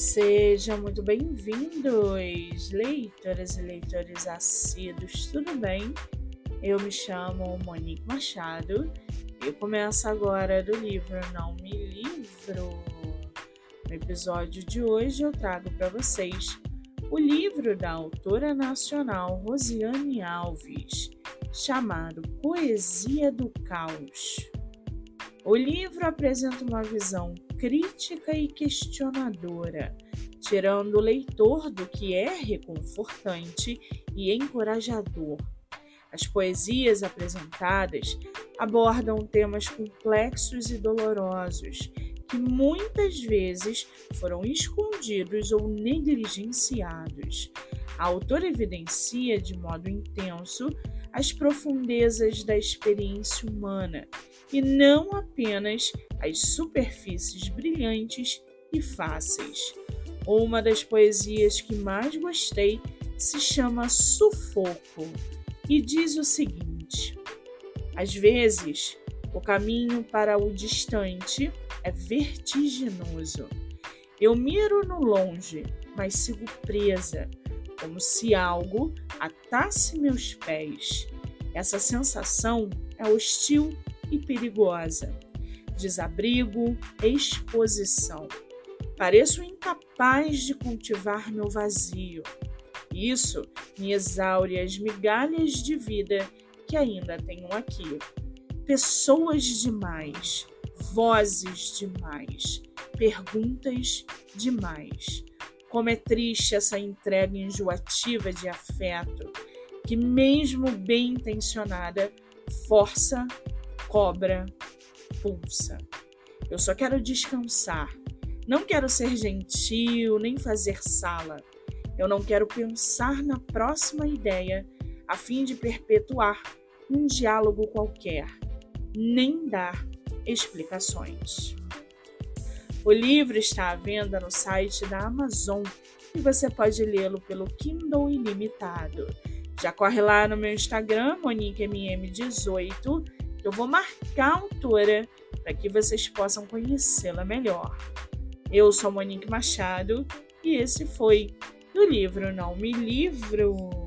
Sejam muito bem-vindos, leitoras e leitores assíduos, tudo bem? Eu me chamo Monique Machado e começo agora do livro Não Me Livro. No episódio de hoje eu trago para vocês o livro da autora nacional Rosiane Alves, chamado Poesia do Caos. O livro apresenta uma visão crítica e questionadora, tirando o leitor do que é reconfortante e encorajador. As poesias apresentadas abordam temas complexos e dolorosos que muitas vezes foram escondidos ou negligenciados. A autora evidencia de modo intenso as profundezas da experiência humana e não apenas as superfícies brilhantes e fáceis. Uma das poesias que mais gostei se chama Sufoco e diz o seguinte: Às vezes, o caminho para o distante é vertiginoso. Eu miro no longe, mas sigo presa, como se algo atasse meus pés. Essa sensação é hostil e perigosa. Desabrigo, exposição. Pareço incapaz de cultivar meu vazio. Isso me exaure as migalhas de vida que ainda tenho aqui. Pessoas demais, vozes demais, perguntas demais. Como é triste essa entrega enjoativa de afeto, que, mesmo bem intencionada, força cobra, pulsa. Eu só quero descansar. Não quero ser gentil nem fazer sala. Eu não quero pensar na próxima ideia a fim de perpetuar um diálogo qualquer, nem dar explicações. O livro está à venda no site da Amazon e você pode lê-lo pelo Kindle Ilimitado. Já corre lá no meu Instagram, MoniqueMM18 eu vou marcar a autora para que vocês possam conhecê-la melhor. Eu sou Monique Machado e esse foi do livro Não Me Livro.